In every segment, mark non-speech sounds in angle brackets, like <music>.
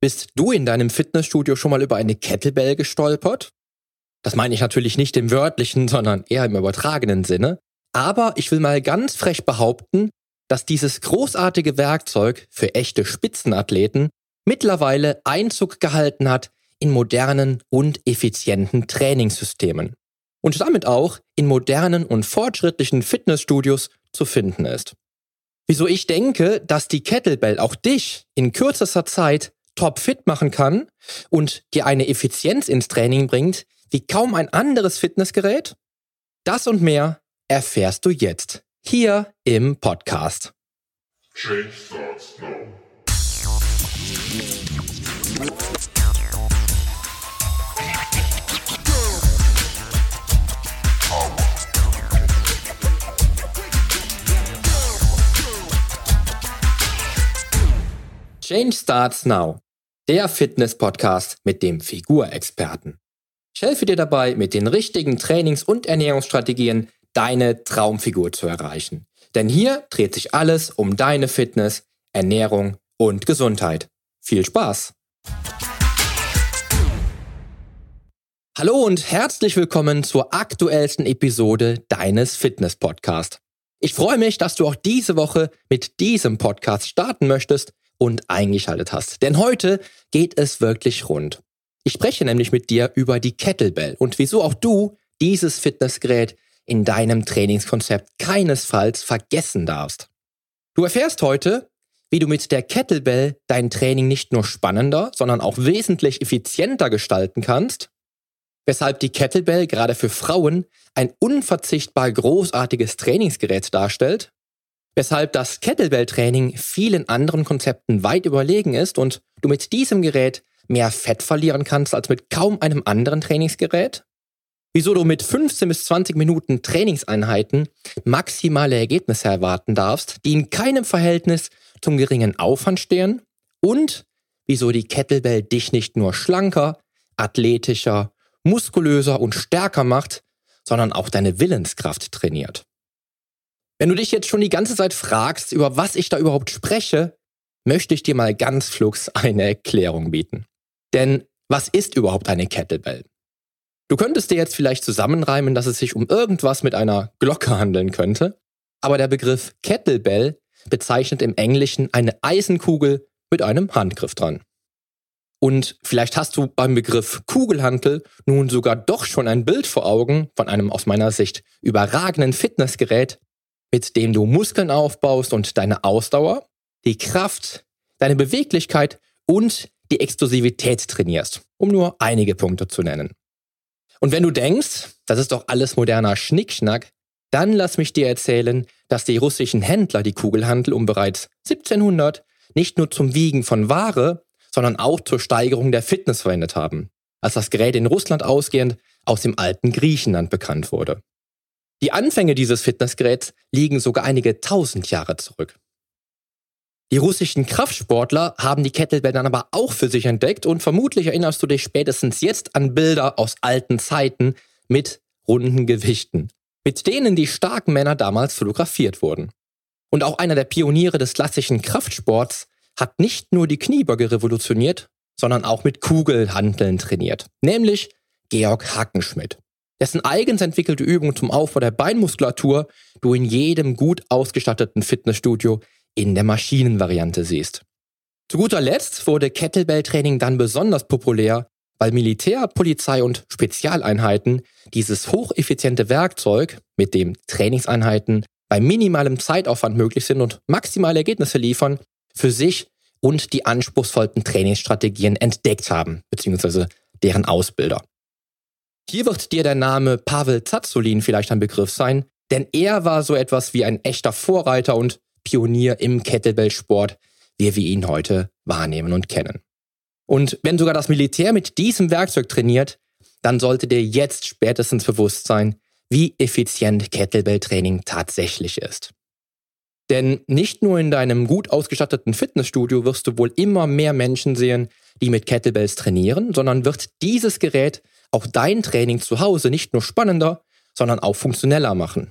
Bist du in deinem Fitnessstudio schon mal über eine Kettlebell gestolpert? Das meine ich natürlich nicht im wörtlichen, sondern eher im übertragenen Sinne. Aber ich will mal ganz frech behaupten, dass dieses großartige Werkzeug für echte Spitzenathleten mittlerweile Einzug gehalten hat in modernen und effizienten Trainingssystemen und damit auch in modernen und fortschrittlichen Fitnessstudios zu finden ist. Wieso ich denke, dass die Kettlebell auch dich in kürzester Zeit topfit machen kann und dir eine Effizienz ins Training bringt, wie kaum ein anderes Fitnessgerät? Das und mehr erfährst du jetzt hier im Podcast. Change starts now. Change Starts Now, der Fitness-Podcast mit dem Figurexperten. Ich helfe dir dabei, mit den richtigen Trainings- und Ernährungsstrategien deine Traumfigur zu erreichen. Denn hier dreht sich alles um deine Fitness, Ernährung und Gesundheit. Viel Spaß! Hallo und herzlich willkommen zur aktuellsten Episode deines Fitness-Podcasts. Ich freue mich, dass du auch diese Woche mit diesem Podcast starten möchtest und eingeschaltet hast. Denn heute geht es wirklich rund. Ich spreche nämlich mit dir über die Kettlebell und wieso auch du dieses Fitnessgerät in deinem Trainingskonzept keinesfalls vergessen darfst. Du erfährst heute, wie du mit der Kettlebell dein Training nicht nur spannender, sondern auch wesentlich effizienter gestalten kannst, weshalb die Kettlebell gerade für Frauen ein unverzichtbar großartiges Trainingsgerät darstellt weshalb das Kettlebell-Training vielen anderen Konzepten weit überlegen ist und du mit diesem Gerät mehr Fett verlieren kannst als mit kaum einem anderen Trainingsgerät? Wieso du mit 15 bis 20 Minuten Trainingseinheiten maximale Ergebnisse erwarten darfst, die in keinem Verhältnis zum geringen Aufwand stehen? Und wieso die Kettlebell dich nicht nur schlanker, athletischer, muskulöser und stärker macht, sondern auch deine Willenskraft trainiert? Wenn du dich jetzt schon die ganze Zeit fragst, über was ich da überhaupt spreche, möchte ich dir mal ganz flugs eine Erklärung bieten. Denn was ist überhaupt eine Kettlebell? Du könntest dir jetzt vielleicht zusammenreimen, dass es sich um irgendwas mit einer Glocke handeln könnte, aber der Begriff Kettlebell bezeichnet im Englischen eine Eisenkugel mit einem Handgriff dran. Und vielleicht hast du beim Begriff Kugelhantel nun sogar doch schon ein Bild vor Augen von einem aus meiner Sicht überragenden Fitnessgerät, mit dem du Muskeln aufbaust und deine Ausdauer, die Kraft, deine Beweglichkeit und die Exklusivität trainierst, um nur einige Punkte zu nennen. Und wenn du denkst, das ist doch alles moderner Schnickschnack, dann lass mich dir erzählen, dass die russischen Händler die Kugelhandel um bereits 1700 nicht nur zum Wiegen von Ware, sondern auch zur Steigerung der Fitness verwendet haben, als das Gerät in Russland ausgehend aus dem alten Griechenland bekannt wurde. Die Anfänge dieses Fitnessgeräts liegen sogar einige tausend Jahre zurück. Die russischen Kraftsportler haben die Kettlebell dann aber auch für sich entdeckt und vermutlich erinnerst du dich spätestens jetzt an Bilder aus alten Zeiten mit runden Gewichten, mit denen die starken Männer damals fotografiert wurden. Und auch einer der Pioniere des klassischen Kraftsports hat nicht nur die Kniebeuge revolutioniert, sondern auch mit Kugelhanteln trainiert, nämlich Georg Hackenschmidt dessen eigens entwickelte Übungen zum Aufbau der Beinmuskulatur du in jedem gut ausgestatteten Fitnessstudio in der Maschinenvariante siehst. Zu guter Letzt wurde Kettlebell-Training dann besonders populär, weil Militär, Polizei und Spezialeinheiten dieses hocheffiziente Werkzeug, mit dem Trainingseinheiten bei minimalem Zeitaufwand möglich sind und maximale Ergebnisse liefern, für sich und die anspruchsvollsten Trainingsstrategien entdeckt haben, beziehungsweise deren Ausbilder. Hier wird dir der Name Pavel Zazulin vielleicht ein Begriff sein, denn er war so etwas wie ein echter Vorreiter und Pionier im Kettlebell-Sport, wie wir ihn heute wahrnehmen und kennen. Und wenn sogar das Militär mit diesem Werkzeug trainiert, dann sollte dir jetzt spätestens bewusst sein, wie effizient Kettlebell-Training tatsächlich ist. Denn nicht nur in deinem gut ausgestatteten Fitnessstudio wirst du wohl immer mehr Menschen sehen, die mit Kettlebells trainieren, sondern wird dieses Gerät auch dein Training zu Hause nicht nur spannender, sondern auch funktioneller machen.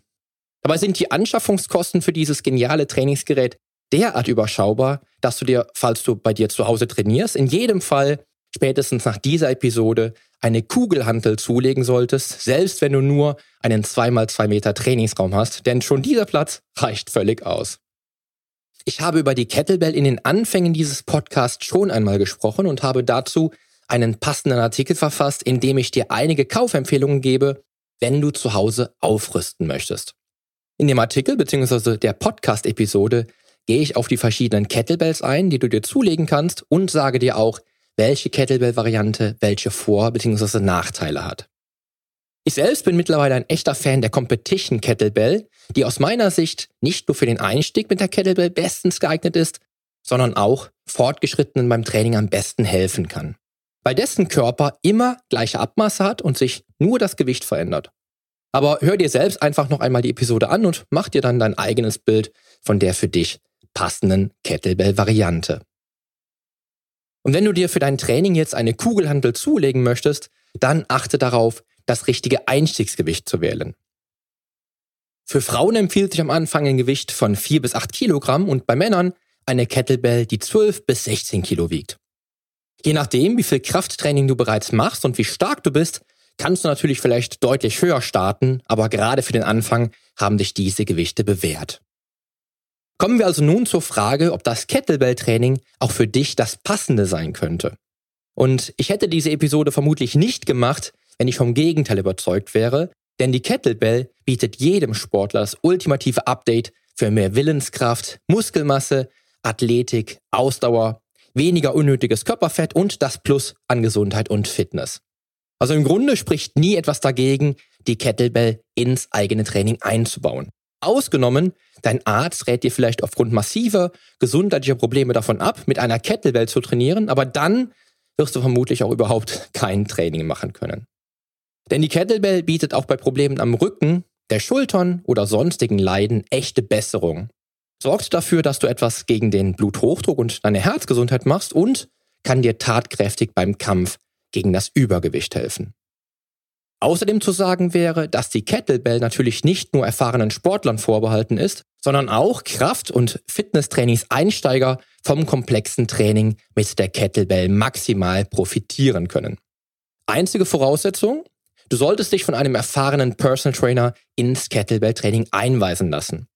Dabei sind die Anschaffungskosten für dieses geniale Trainingsgerät derart überschaubar, dass du dir, falls du bei dir zu Hause trainierst, in jedem Fall spätestens nach dieser Episode eine Kugelhantel zulegen solltest, selbst wenn du nur einen 2x2 Meter Trainingsraum hast, denn schon dieser Platz reicht völlig aus. Ich habe über die Kettlebell in den Anfängen dieses Podcasts schon einmal gesprochen und habe dazu einen passenden Artikel verfasst, in dem ich dir einige Kaufempfehlungen gebe, wenn du zu Hause aufrüsten möchtest. In dem Artikel bzw. der Podcast-Episode gehe ich auf die verschiedenen Kettlebells ein, die du dir zulegen kannst und sage dir auch, welche Kettlebell-Variante welche Vor- bzw. Nachteile hat. Ich selbst bin mittlerweile ein echter Fan der Competition Kettlebell, die aus meiner Sicht nicht nur für den Einstieg mit der Kettlebell bestens geeignet ist, sondern auch Fortgeschrittenen beim Training am besten helfen kann. Weil dessen Körper immer gleiche Abmaße hat und sich nur das Gewicht verändert. Aber hör dir selbst einfach noch einmal die Episode an und mach dir dann dein eigenes Bild von der für dich passenden Kettlebell-Variante. Und wenn du dir für dein Training jetzt eine Kugelhandel zulegen möchtest, dann achte darauf, das richtige Einstiegsgewicht zu wählen. Für Frauen empfiehlt sich am Anfang ein Gewicht von 4 bis 8 Kilogramm und bei Männern eine Kettlebell, die 12 bis 16 Kilo wiegt. Je nachdem, wie viel Krafttraining du bereits machst und wie stark du bist, kannst du natürlich vielleicht deutlich höher starten, aber gerade für den Anfang haben dich diese Gewichte bewährt. Kommen wir also nun zur Frage, ob das Kettlebell-Training auch für dich das Passende sein könnte. Und ich hätte diese Episode vermutlich nicht gemacht, wenn ich vom Gegenteil überzeugt wäre, denn die Kettlebell bietet jedem Sportler das ultimative Update für mehr Willenskraft, Muskelmasse, Athletik, Ausdauer, weniger unnötiges Körperfett und das Plus an Gesundheit und Fitness. Also im Grunde spricht nie etwas dagegen, die Kettlebell ins eigene Training einzubauen. Ausgenommen, dein Arzt rät dir vielleicht aufgrund massiver gesundheitlicher Probleme davon ab, mit einer Kettlebell zu trainieren, aber dann wirst du vermutlich auch überhaupt kein Training machen können. Denn die Kettlebell bietet auch bei Problemen am Rücken, der Schultern oder sonstigen Leiden echte Besserung. Sorgt dafür, dass du etwas gegen den Bluthochdruck und deine Herzgesundheit machst und kann dir tatkräftig beim Kampf gegen das Übergewicht helfen. Außerdem zu sagen wäre, dass die Kettlebell natürlich nicht nur erfahrenen Sportlern vorbehalten ist, sondern auch Kraft- und Fitnesstrainingseinsteiger vom komplexen Training mit der Kettlebell maximal profitieren können. Einzige Voraussetzung, Du solltest dich von einem erfahrenen Personal Trainer ins Kettlebell-Training einweisen lassen.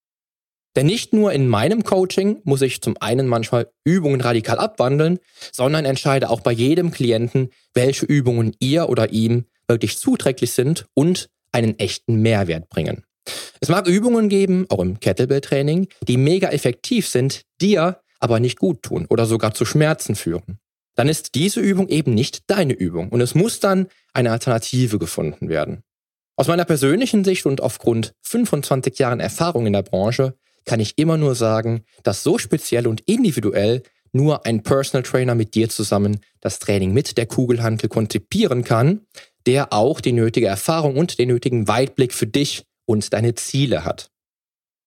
Denn nicht nur in meinem Coaching muss ich zum einen manchmal Übungen radikal abwandeln, sondern entscheide auch bei jedem Klienten, welche Übungen ihr oder ihm wirklich zuträglich sind und einen echten Mehrwert bringen. Es mag Übungen geben, auch im Kettlebell-Training, die mega effektiv sind, dir aber nicht gut tun oder sogar zu Schmerzen führen dann ist diese Übung eben nicht deine Übung und es muss dann eine Alternative gefunden werden. Aus meiner persönlichen Sicht und aufgrund 25 Jahren Erfahrung in der Branche kann ich immer nur sagen, dass so speziell und individuell nur ein Personal Trainer mit dir zusammen das Training mit der Kugelhantel konzipieren kann, der auch die nötige Erfahrung und den nötigen Weitblick für dich und deine Ziele hat.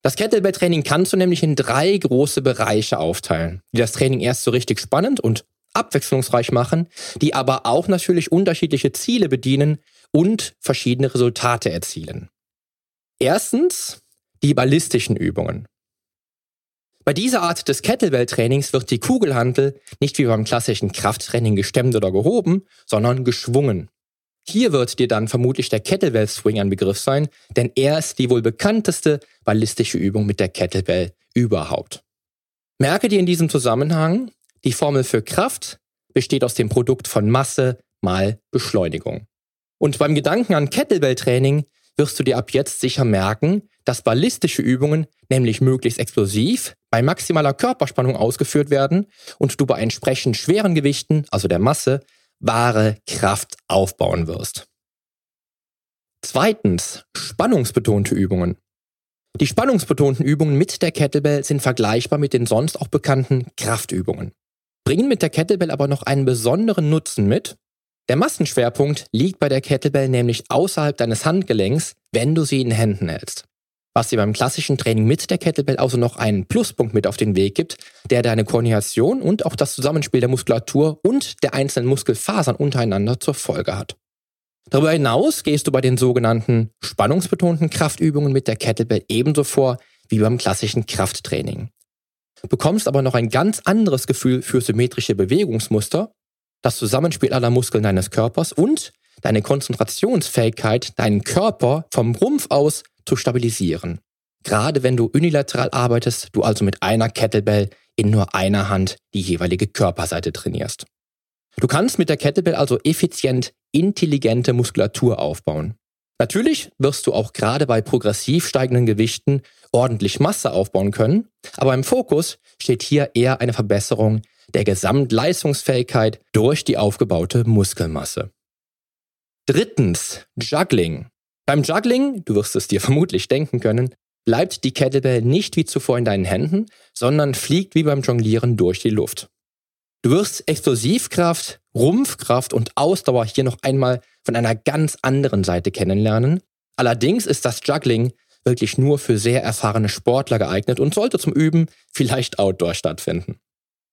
Das Kettlebell-Training kannst du nämlich in drei große Bereiche aufteilen, die das Training erst so richtig spannend und abwechslungsreich machen, die aber auch natürlich unterschiedliche Ziele bedienen und verschiedene Resultate erzielen. Erstens die ballistischen Übungen. Bei dieser Art des Kettlebell-Trainings wird die Kugelhantel nicht wie beim klassischen Krafttraining gestemmt oder gehoben, sondern geschwungen. Hier wird dir dann vermutlich der Kettlebell-Swing ein Begriff sein, denn er ist die wohl bekannteste ballistische Übung mit der Kettlebell überhaupt. Merke dir in diesem Zusammenhang, die Formel für Kraft besteht aus dem Produkt von Masse mal Beschleunigung. Und beim Gedanken an Kettlebell-Training wirst du dir ab jetzt sicher merken, dass ballistische Übungen nämlich möglichst explosiv bei maximaler Körperspannung ausgeführt werden und du bei entsprechend schweren Gewichten, also der Masse, wahre Kraft aufbauen wirst. Zweitens, spannungsbetonte Übungen. Die spannungsbetonten Übungen mit der Kettlebell sind vergleichbar mit den sonst auch bekannten Kraftübungen bringen mit der Kettlebell aber noch einen besonderen Nutzen mit. Der Massenschwerpunkt liegt bei der Kettlebell nämlich außerhalb deines Handgelenks, wenn du sie in Händen hältst. Was dir beim klassischen Training mit der Kettlebell also noch einen Pluspunkt mit auf den Weg gibt, der deine Koordination und auch das Zusammenspiel der Muskulatur und der einzelnen Muskelfasern untereinander zur Folge hat. Darüber hinaus gehst du bei den sogenannten spannungsbetonten Kraftübungen mit der Kettlebell ebenso vor wie beim klassischen Krafttraining. bekommst aber noch ein ganz anderes Gefühl für symmetrische Bewegungsmuster, das Zusammenspiel aller Muskeln deines Körpers und deine Konzentrationsfähigkeit, deinen Körper vom Rumpf aus zu stabilisieren. Gerade wenn du unilateral arbeitest, du also mit einer Kettlebell in nur einer Hand die jeweilige Körperseite trainierst. Du kannst mit der Kettlebell also effizient intelligente Muskulatur aufbauen. Natürlich wirst du auch gerade bei progressiv steigenden Gewichten ordentlich Masse aufbauen können, aber im Fokus steht hier eher eine Verbesserung der Gesamtleistungsfähigkeit durch die aufgebaute Muskelmasse. Drittens, Juggling. Beim Juggling, du wirst es dir vermutlich denken können, bleibt die Kettlebell nicht wie zuvor in deinen Händen, sondern fliegt wie beim Jonglieren durch die Luft. Du wirst Explosivkraft, Rumpfkraft und Ausdauer hier noch einmal von einer ganz anderen Seite kennenlernen. Allerdings ist das Juggling wirklich nur für sehr erfahrene Sportler geeignet und sollte zum Üben vielleicht outdoor stattfinden.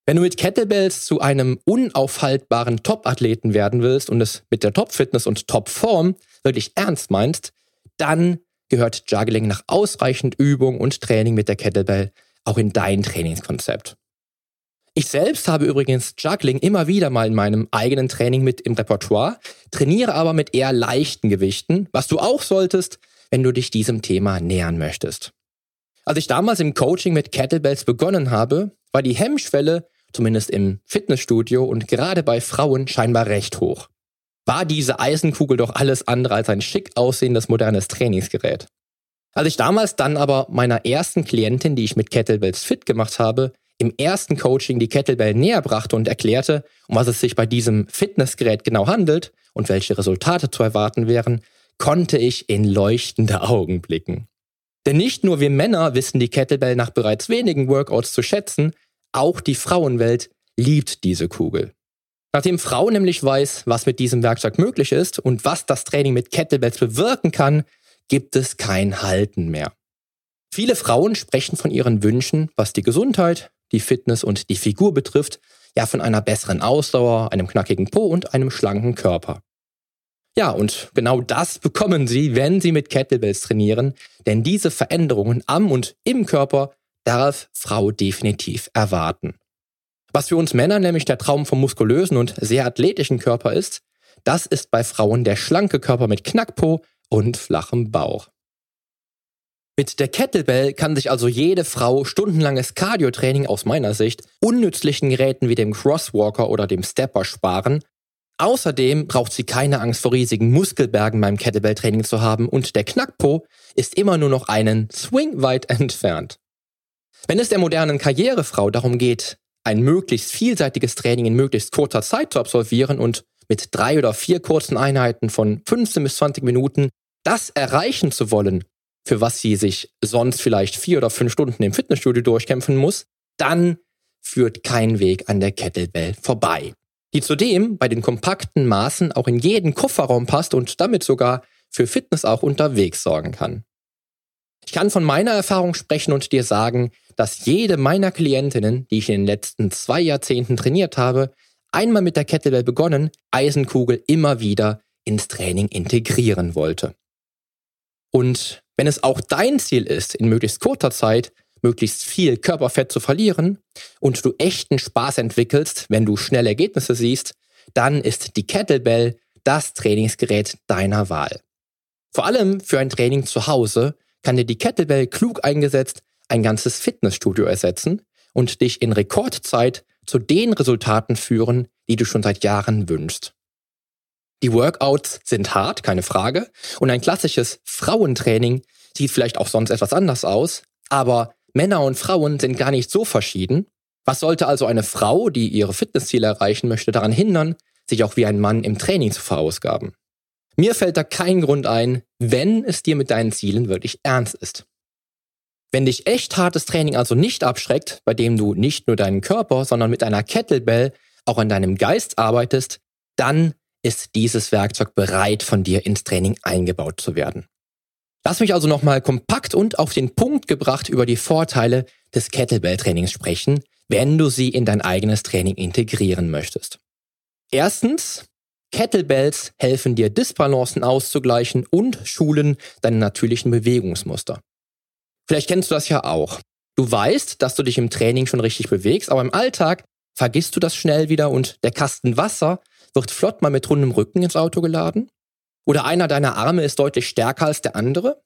Wenn du mit Kettlebells zu einem unaufhaltbaren Top-Athleten werden willst und es mit der Top-Fitness und Top-Form wirklich ernst meinst, dann gehört Juggling nach ausreichend Übung und Training mit der Kettlebell auch in dein Trainingskonzept. Ich selbst habe übrigens Juggling immer wieder mal in meinem eigenen Training mit im Repertoire, trainiere aber mit eher leichten Gewichten, was du auch solltest, wenn du dich diesem Thema nähern möchtest. Als ich damals im Coaching mit Kettlebells begonnen habe, war die Hemmschwelle, zumindest im Fitnessstudio und gerade bei Frauen, scheinbar recht hoch. War diese Eisenkugel doch alles andere als ein schick aussehendes modernes Trainingsgerät. Als ich damals dann aber meiner ersten Klientin, die ich mit Kettlebells fit gemacht habe, im ersten Coaching die Kettlebell näher brachte und erklärte, um was es sich bei diesem Fitnessgerät genau handelt und welche Resultate zu erwarten wären, konnte ich in leuchtende Augen blicken. Denn nicht nur wir Männer wissen die Kettlebell nach bereits wenigen Workouts zu schätzen, auch die Frauenwelt liebt diese Kugel. Nachdem Frau nämlich weiß, was mit diesem Werkzeug möglich ist und was das Training mit Kettlebells bewirken kann, gibt es kein Halten mehr. Viele Frauen sprechen von ihren Wünschen, was die Gesundheit, die Fitness und die Figur betrifft, ja von einer besseren Ausdauer, einem knackigen Po und einem schlanken Körper. Ja, und genau das bekommen sie, wenn sie mit Kettlebells trainieren, denn diese Veränderungen am und im Körper darf Frau definitiv erwarten. Was für uns Männer nämlich der Traum vom muskulösen und sehr athletischen Körper ist, das ist bei Frauen der schlanke Körper mit Knackpo und flachem Bauch. Mit der Kettlebell kann sich also jede Frau stundenlanges Cardiotraining aus meiner Sicht unnützlichen Geräten wie dem Crosswalker oder dem Stepper sparen. Außerdem braucht sie keine Angst vor riesigen Muskelbergen beim Kettlebell-Training zu haben und der Knackpo ist immer nur noch einen Swing weit <laughs> entfernt. Wenn es der modernen Karrierefrau darum geht, ein möglichst vielseitiges Training in möglichst kurzer Zeit zu absolvieren und mit drei oder vier kurzen Einheiten von 15 bis 20 Minuten das erreichen zu wollen, für was sie sich sonst vielleicht vier oder fünf Stunden im Fitnessstudio durchkämpfen muss, dann führt kein Weg an der Kettlebell vorbei. Die zudem bei den kompakten Maßen auch in jeden Kofferraum passt und damit sogar für Fitness auch unterwegs sorgen kann. Ich kann von meiner Erfahrung sprechen und dir sagen, dass jede meiner Klientinnen, die ich in den letzten zwei Jahrzehnten trainiert habe, einmal mit der Kettlebell begonnen, Eisenkugel immer wieder ins Training integrieren wollte. Und wenn es auch dein Ziel ist, in möglichst kurzer Zeit möglichst viel Körperfett zu verlieren und du echten Spaß entwickelst, wenn du schnelle Ergebnisse siehst, dann ist die Kettlebell das Trainingsgerät deiner Wahl. Vor allem für ein Training zu Hause kann dir die Kettlebell klug eingesetzt ein ganzes Fitnessstudio ersetzen und dich in Rekordzeit zu den Resultaten führen, die du schon seit Jahren wünschst. Die Workouts sind hart, keine Frage, und ein klassisches Frauentraining sieht vielleicht auch sonst etwas anders aus, aber Männer und Frauen sind gar nicht so verschieden. Was sollte also eine Frau, die ihre Fitnessziele erreichen möchte, daran hindern, sich auch wie ein Mann im Training zu verausgaben? Mir fällt da kein Grund ein, wenn es dir mit deinen Zielen wirklich ernst ist. Wenn dich echt hartes Training also nicht abschreckt, bei dem du nicht nur deinen Körper, sondern mit einer Kettlebell auch an deinem Geist arbeitest, dann ist dieses Werkzeug bereit, von dir ins Training eingebaut zu werden. Lass mich also nochmal kompakt und auf den Punkt gebracht über die Vorteile des Kettlebell-Trainings sprechen, wenn du sie in dein eigenes Training integrieren möchtest. Erstens, Kettlebells helfen dir, Disbalancen auszugleichen und schulen deine natürlichen Bewegungsmuster. Vielleicht kennst du das ja auch. Du weißt, dass du dich im Training schon richtig bewegst, aber im Alltag vergisst du das schnell wieder und der Kasten Wasser wird flott mal mit rundem Rücken ins Auto geladen. Oder einer deiner Arme ist deutlich stärker als der andere.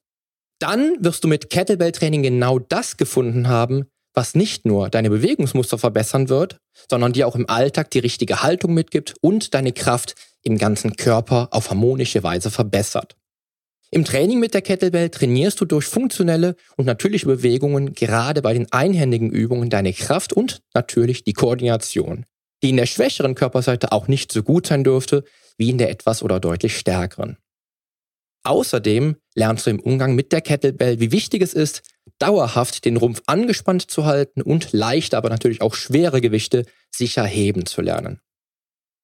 Dann wirst du mit Kettlebell-Training genau das gefunden haben, was nicht nur deine Bewegungsmuster verbessern wird, sondern dir auch im Alltag die richtige Haltung mitgibt und deine Kraft im ganzen Körper auf harmonische Weise verbessert. Im Training mit der Kettlebell trainierst du durch funktionelle und natürliche Bewegungen gerade bei den einhändigen Übungen deine Kraft und natürlich die Koordination, die in der schwächeren Körperseite auch nicht so gut sein dürfte wie in der etwas oder deutlich stärkeren. Außerdem lernst du im Umgang mit der Kettlebell, wie wichtig es ist, dauerhaft den Rumpf angespannt zu halten und leichte, aber natürlich auch schwere Gewichte sicher heben zu lernen.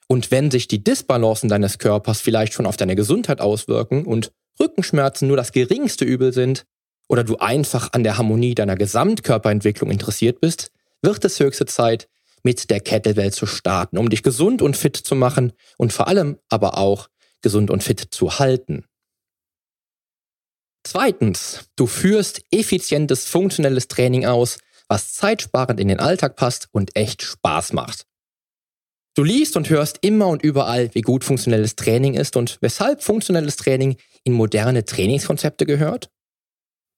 Und wenn sich die Disbalancen deines Körpers vielleicht schon auf deine Gesundheit auswirken und Rückenschmerzen nur das geringste Übel sind oder du einfach an der Harmonie deiner Gesamtkörperentwicklung interessiert bist, wird es höchste Zeit, mit der Kettlebell zu starten, um dich gesund und fit zu machen und vor allem aber auch gesund und fit zu halten. Zweitens, du führst effizientes, funktionelles Training aus, was zeitsparend in den Alltag passt und echt Spaß macht. Du liest und hörst immer und überall, wie gut funktionelles Training ist und weshalb funktionelles Training in moderne Trainingskonzepte gehört?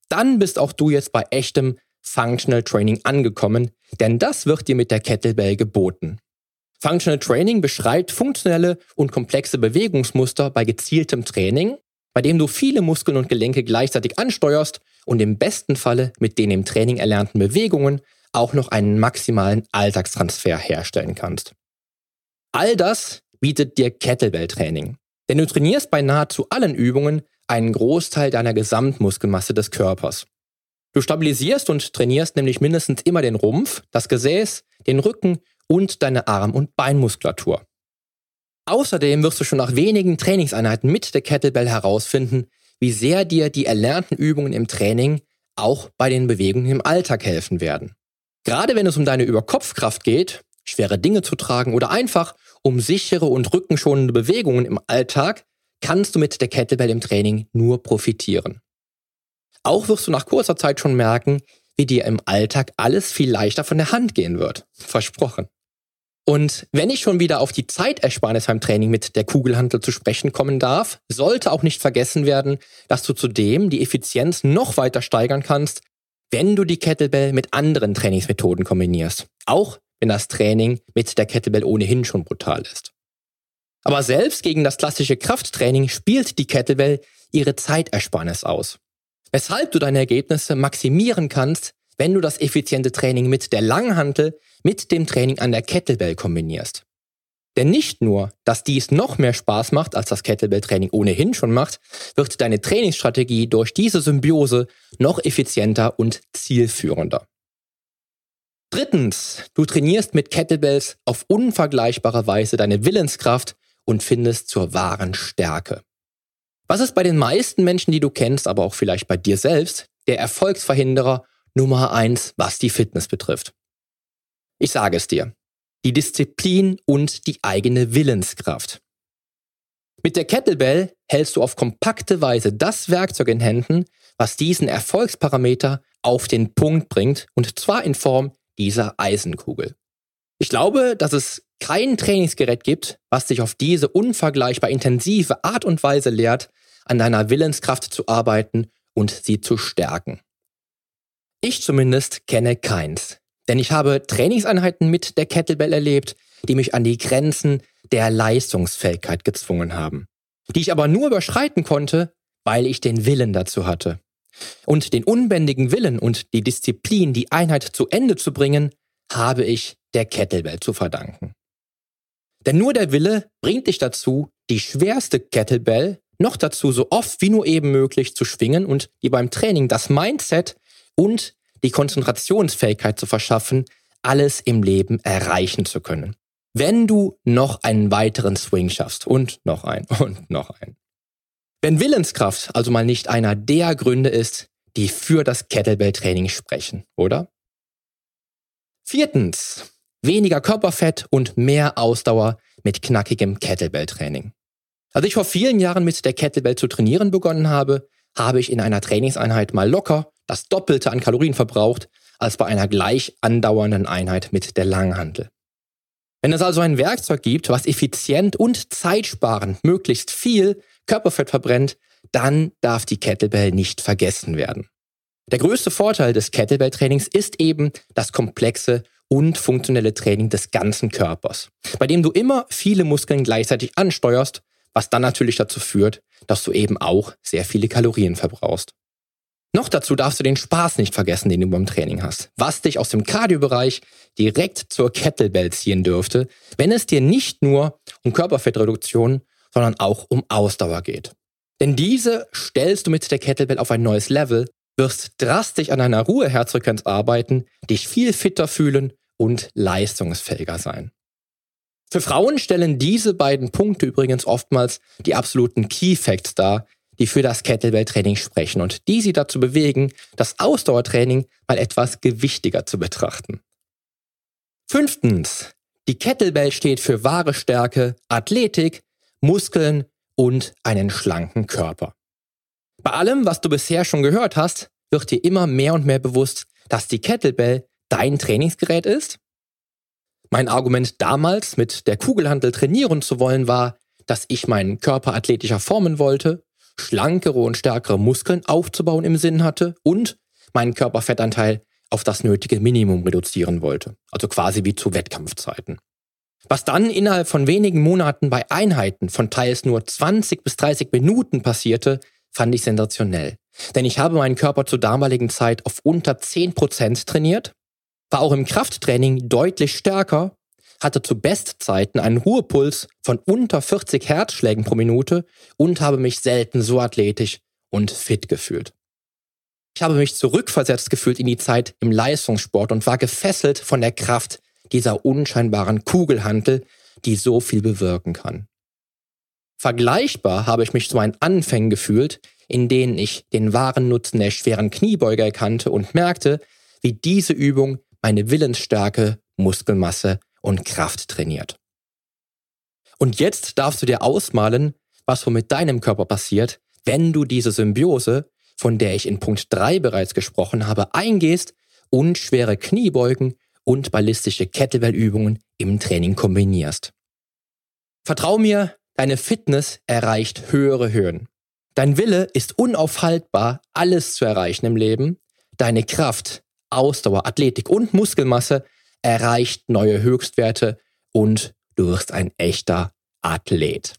Dann bist auch du jetzt bei echtem Functional Training angekommen, denn das wird dir mit der Kettlebell geboten. Functional Training beschreibt funktionelle und komplexe Bewegungsmuster bei gezieltem Training, bei dem du viele Muskeln und Gelenke gleichzeitig ansteuerst und im besten Falle mit den im Training erlernten Bewegungen auch noch einen maximalen Alltagstransfer herstellen kannst. All das bietet dir Kettlebell-Training. Denn du trainierst bei nahezu allen Übungen einen Großteil deiner Gesamtmuskelmasse des Körpers. Du stabilisierst und trainierst nämlich mindestens immer den Rumpf, das Gesäß, den Rücken und deine Arm- und Beinmuskulatur. Außerdem wirst du schon nach wenigen Trainingseinheiten mit der Kettlebell herausfinden, wie sehr dir die erlernten Übungen im Training auch bei den Bewegungen im Alltag helfen werden. Gerade wenn es um deine Überkopfkraft geht, schwere Dinge zu tragen oder einfach um sichere und rückenschonende Bewegungen im Alltag, kannst du mit der Kettlebell im Training nur profitieren. Auch wirst du nach kurzer Zeit schon merken, wie dir im Alltag alles viel leichter von der Hand gehen wird. Versprochen. Und wenn ich schon wieder auf die Zeitersparnis beim Training mit der Kugelhantel zu sprechen kommen darf, sollte auch nicht vergessen werden, dass du zudem die Effizienz noch weiter steigern kannst, wenn du die Kettlebell mit anderen Trainingsmethoden kombinierst. Auch wenn das Training mit der Kettlebell ohnehin schon brutal ist. Aber selbst gegen das klassische Krafttraining spielt die Kettlebell ihre Zeitersparnis aus. Weshalb du deine Ergebnisse maximieren kannst, wenn du das effiziente Training mit der Langhantel mit dem Training an der Kettlebell kombinierst. Denn nicht nur, dass dies noch mehr Spaß macht, als das Kettlebell-Training ohnehin schon macht, wird deine Trainingsstrategie durch diese Symbiose noch effizienter und zielführender. Drittens, du trainierst mit Kettlebells auf unvergleichbare Weise deine Willenskraft und findest zur wahren Stärke. Was ist bei den meisten Menschen, die du kennst, aber auch vielleicht bei dir selbst, der Erfolgsverhinderer Nummer eins, was die Fitness betrifft? Ich sage es dir. Die Disziplin und die eigene Willenskraft. Mit der Kettlebell hältst du auf kompakte Weise das Werkzeug in Händen, was diesen Erfolgsparameter auf den Punkt bringt, und zwar in Form dieser Eisenkugel. Ich glaube, dass es kein Trainingsgerät gibt, was dich auf diese unvergleichbar intensive Art und Weise lehrt, an deiner Willenskraft zu arbeiten und sie zu stärken. Ich zumindest kenne keins, denn ich habe Trainingseinheiten mit der Kettlebell erlebt, die mich an die Grenzen der Leistungsfähigkeit gezwungen haben, die ich aber nur überschreiten konnte, weil ich den Willen dazu hatte. Und den unbändigen Willen und die Disziplin, die Einheit zu Ende zu bringen, habe ich der Kettlebell zu verdanken. Denn nur der Wille bringt dich dazu, die schwerste Kettlebell noch dazu so oft wie nur eben möglich zu schwingen und dir beim Training das Mindset und die Konzentrationsfähigkeit zu verschaffen, alles im Leben erreichen zu können. Wenn du noch einen weiteren Swing schaffst und noch ein <laughs> und noch ein. Wenn Willenskraft also mal nicht einer der Gründe ist, die für das Kettlebell-Training sprechen, oder? Viertens, weniger Körperfett und mehr Ausdauer mit knackigem Kettlebell-Training. Als ich vor vielen Jahren mit der Kettlebell zu trainieren begonnen habe, habe ich in einer Trainingseinheit mal locker das Doppelte an Kalorien verbraucht, als bei einer gleich andauernden Einheit mit der Langhantel. Wenn es also ein Werkzeug gibt, was effizient und zeitsparend möglichst viel Körperfett verbrennt, dann darf die Kettlebell nicht vergessen werden. Der größte Vorteil des Kettlebell-Trainings ist eben das komplexe und funktionelle Training des ganzen Körpers, bei dem du immer viele Muskeln gleichzeitig ansteuerst, was dann natürlich dazu führt, dass du eben auch sehr viele Kalorien verbrauchst. Noch dazu darfst du den Spaß nicht vergessen, den du beim Training hast, was dich aus dem Cardio-Bereich direkt zur Kettlebell ziehen dürfte, wenn es dir nicht nur um Körperfettreduktion, sondern auch um Ausdauer geht. Denn diese stellst du mit der Kettlebell auf ein neues Level, wirst drastisch an deiner Ruheherzfrequenz arbeiten, dich viel fitter fühlen und leistungsfähiger sein. Für Frauen stellen diese beiden Punkte übrigens oftmals die absoluten Key Facts dar, die für das Kettlebell-Training sprechen und die sie dazu bewegen, das Ausdauertraining mal etwas gewichtiger zu betrachten. Fünftens. Die Kettlebell steht für wahre Stärke, Athletik, Muskeln und einen schlanken Körper. Bei allem, was du bisher schon gehört hast, wird dir immer mehr und mehr bewusst, dass die Kettlebell dein Trainingsgerät ist? Mein Argument damals, mit der Kugelhandel trainieren zu wollen, war, dass ich meinen Körper athletischer formen wollte, schlankere und stärkere Muskeln aufzubauen im Sinn hatte und meinen Körperfettanteil auf das nötige Minimum reduzieren wollte, also quasi wie zu Wettkampfzeiten. Was dann innerhalb von wenigen Monaten bei Einheiten von teils nur 20 bis 30 Minuten passierte, fand ich sensationell. Denn ich habe meinen Körper zur damaligen Zeit auf unter 10% trainiert war auch im Krafttraining deutlich stärker, hatte zu Bestzeiten einen Ruhepuls von unter 40 Herzschlägen pro Minute und habe mich selten so athletisch und fit gefühlt. Ich habe mich zurückversetzt gefühlt in die Zeit im Leistungssport und war gefesselt von der Kraft dieser unscheinbaren Kugelhantel, die so viel bewirken kann. Vergleichbar habe ich mich zu meinen Anfängen gefühlt, in denen ich den wahren Nutzen der schweren Kniebeuge erkannte und merkte, wie diese Übung meine Willensstärke, Muskelmasse und Kraft trainiert. Und jetzt darfst du dir ausmalen, was wohl mit deinem Körper passiert, wenn du diese Symbiose, von der ich in Punkt 3 bereits gesprochen habe, eingehst und schwere Kniebeugen und ballistische Kettlebell-Übungen im Training kombinierst. Vertrau mir, deine Fitness erreicht höhere Höhen. Dein Wille ist unaufhaltbar, alles zu erreichen im Leben. Deine Kraft Ausdauer, Athletik und Muskelmasse erreicht neue Höchstwerte und du wirst ein echter Athlet.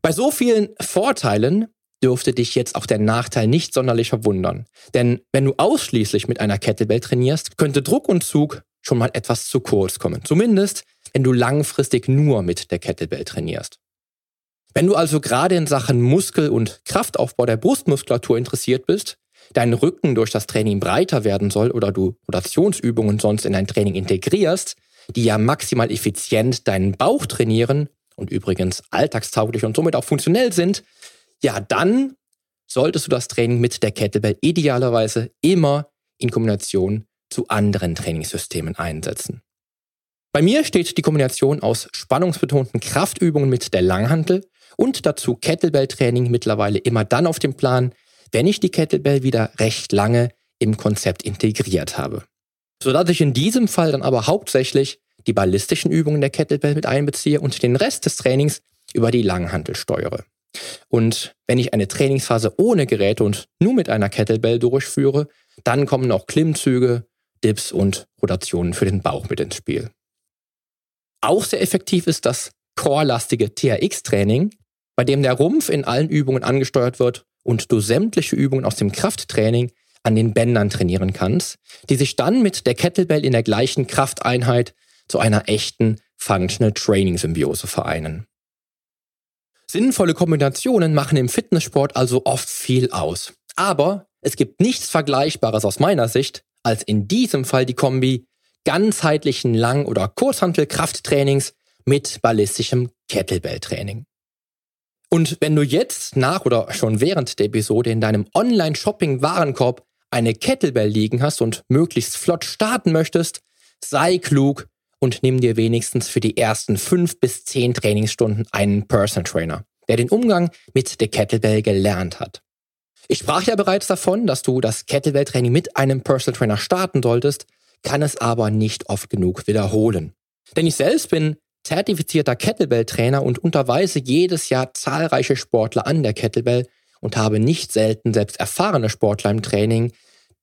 Bei so vielen Vorteilen dürfte dich jetzt auch der Nachteil nicht sonderlich verwundern. Denn wenn du ausschließlich mit einer Kettlebell trainierst, könnte Druck und Zug schon mal etwas zu kurz kommen. Zumindest, wenn du langfristig nur mit der Kettlebell trainierst. Wenn du also gerade in Sachen Muskel- und Kraftaufbau der Brustmuskulatur interessiert bist, dein Rücken durch das Training breiter werden soll oder du Rotationsübungen sonst in dein Training integrierst, die ja maximal effizient deinen Bauch trainieren und übrigens alltagstauglich und somit auch funktionell sind, ja dann solltest du das Training mit der Kettlebell idealerweise immer in Kombination zu anderen Trainingssystemen einsetzen. Bei mir steht die Kombination aus spannungsbetonten Kraftübungen mit der Langhantel und dazu Kettlebell-Training mittlerweile immer dann auf dem Plan, wenn ich die Kettlebell wieder recht lange im Konzept integriert habe. Sodass ich in diesem Fall dann aber hauptsächlich die ballistischen Übungen der Kettlebell mit einbeziehe und den Rest des Trainings über die Langhantel steuere. Und wenn ich eine Trainingsphase ohne Geräte und nur mit einer Kettlebell durchführe, dann kommen auch Klimmzüge, Dips und Rotationen für den Bauch mit ins Spiel. Auch sehr effektiv ist das core-lastige TRX-Training, bei dem der Rumpf in allen Übungen angesteuert wird und du sämtliche Übungen aus dem Krafttraining an den Bändern trainieren kannst, die sich dann mit der Kettlebell in der gleichen Krafteinheit zu einer echten Functional Training Symbiose vereinen. Sinnvolle Kombinationen machen im Fitnesssport also oft viel aus. Aber es gibt nichts Vergleichbares aus meiner Sicht als in diesem Fall die Kombi ganzheitlichen Lang- oder Kurzhantel-Krafttrainings mit ballistischem Kettlebell-Training. Und wenn du jetzt nach oder schon während der Episode in deinem Online-Shopping-Warenkorb eine Kettlebell liegen hast und möglichst flott starten möchtest, sei klug und nimm dir wenigstens für die ersten fünf bis zehn Trainingsstunden einen Personal Trainer, der den Umgang mit der Kettlebell gelernt hat. Ich sprach ja bereits davon, dass du das Kettlebell-Training mit einem Personal Trainer starten solltest, kann es aber nicht oft genug wiederholen. Denn ich selbst bin zertifizierter Kettlebell-Trainer und unterweise jedes Jahr zahlreiche Sportler an der Kettlebell und habe nicht selten selbst erfahrene Sportler im Training,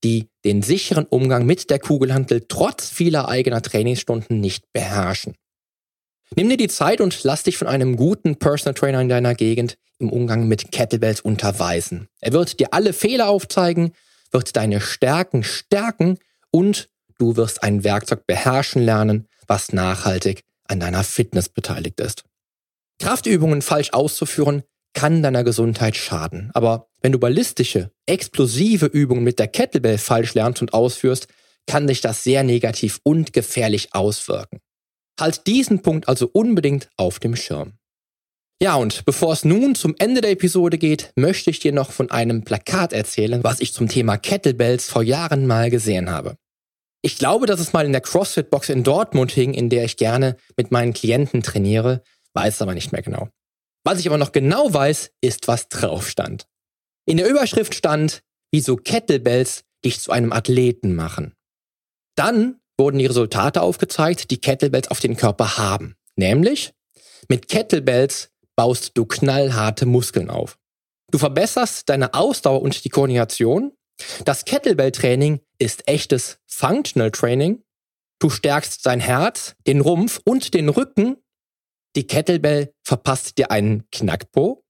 die den sicheren Umgang mit der Kugelhantel trotz vieler eigener Trainingsstunden nicht beherrschen. Nimm dir die Zeit und lass dich von einem guten Personal Trainer in deiner Gegend im Umgang mit Kettlebells unterweisen. Er wird dir alle Fehler aufzeigen, wird deine Stärken stärken und du wirst ein Werkzeug beherrschen lernen, was nachhaltig an deiner Fitness beteiligt ist. Kraftübungen falsch auszuführen kann deiner Gesundheit schaden. Aber wenn du ballistische, explosive Übungen mit der Kettlebell falsch lernst und ausführst, kann sich das sehr negativ und gefährlich auswirken. Halt diesen Punkt also unbedingt auf dem Schirm. Ja, und bevor es nun zum Ende der Episode geht, möchte ich dir noch von einem Plakat erzählen, was ich zum Thema Kettlebells vor Jahren mal gesehen habe. Ich glaube, dass es mal in der CrossFit-Box in Dortmund hing, in der ich gerne mit meinen Klienten trainiere, weiß aber nicht mehr genau. Was ich aber noch genau weiß, ist, was drauf stand. In der Überschrift stand, wieso Kettlebells dich zu einem Athleten machen. Dann wurden die Resultate aufgezeigt, die Kettlebells auf den Körper haben. Nämlich, mit Kettlebells baust du knallharte Muskeln auf. Du verbesserst deine Ausdauer und die Koordination. Das Kettlebell-Training ist echtes Functional Training. Du stärkst dein Herz, den Rumpf und den Rücken. Die Kettlebell verpasst dir einen Knackpo.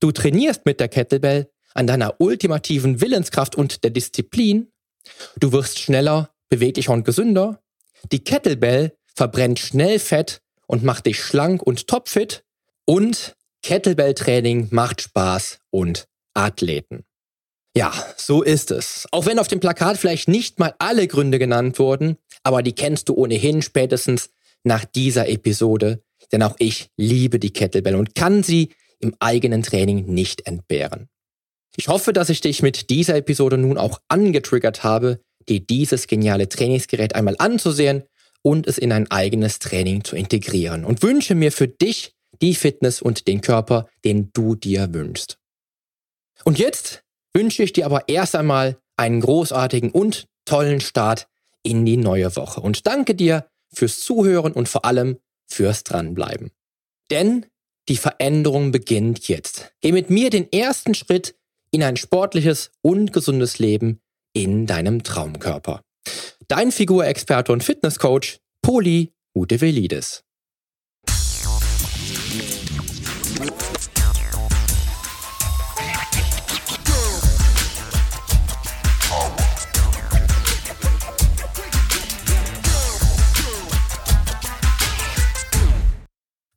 Du trainierst mit der Kettlebell an deiner ultimativen Willenskraft und der Disziplin. Du wirst schneller, beweglicher und gesünder. Die Kettlebell verbrennt schnell Fett und macht dich schlank und topfit. Und Kettlebell-Training macht Spaß und Athleten. Ja, so ist es. Auch wenn auf dem Plakat vielleicht nicht mal alle Gründe genannt wurden, aber die kennst du ohnehin spätestens nach dieser Episode, denn auch ich liebe die Kettlebell und kann sie im eigenen Training nicht entbehren. Ich hoffe, dass ich dich mit dieser Episode nun auch angetriggert habe, dir dieses geniale Trainingsgerät einmal anzusehen und es in ein eigenes Training zu integrieren und wünsche mir für dich die Fitness und den Körper, den du dir wünschst. Und jetzt wünsche ich dir aber erst einmal einen großartigen und tollen Start in die neue Woche und danke dir fürs Zuhören und vor allem fürs Dranbleiben. Denn die Veränderung beginnt jetzt. Geh mit mir den ersten Schritt in ein sportliches und gesundes Leben in deinem Traumkörper. Dein Figurexperte und Fitnesscoach Poli Utevelidis.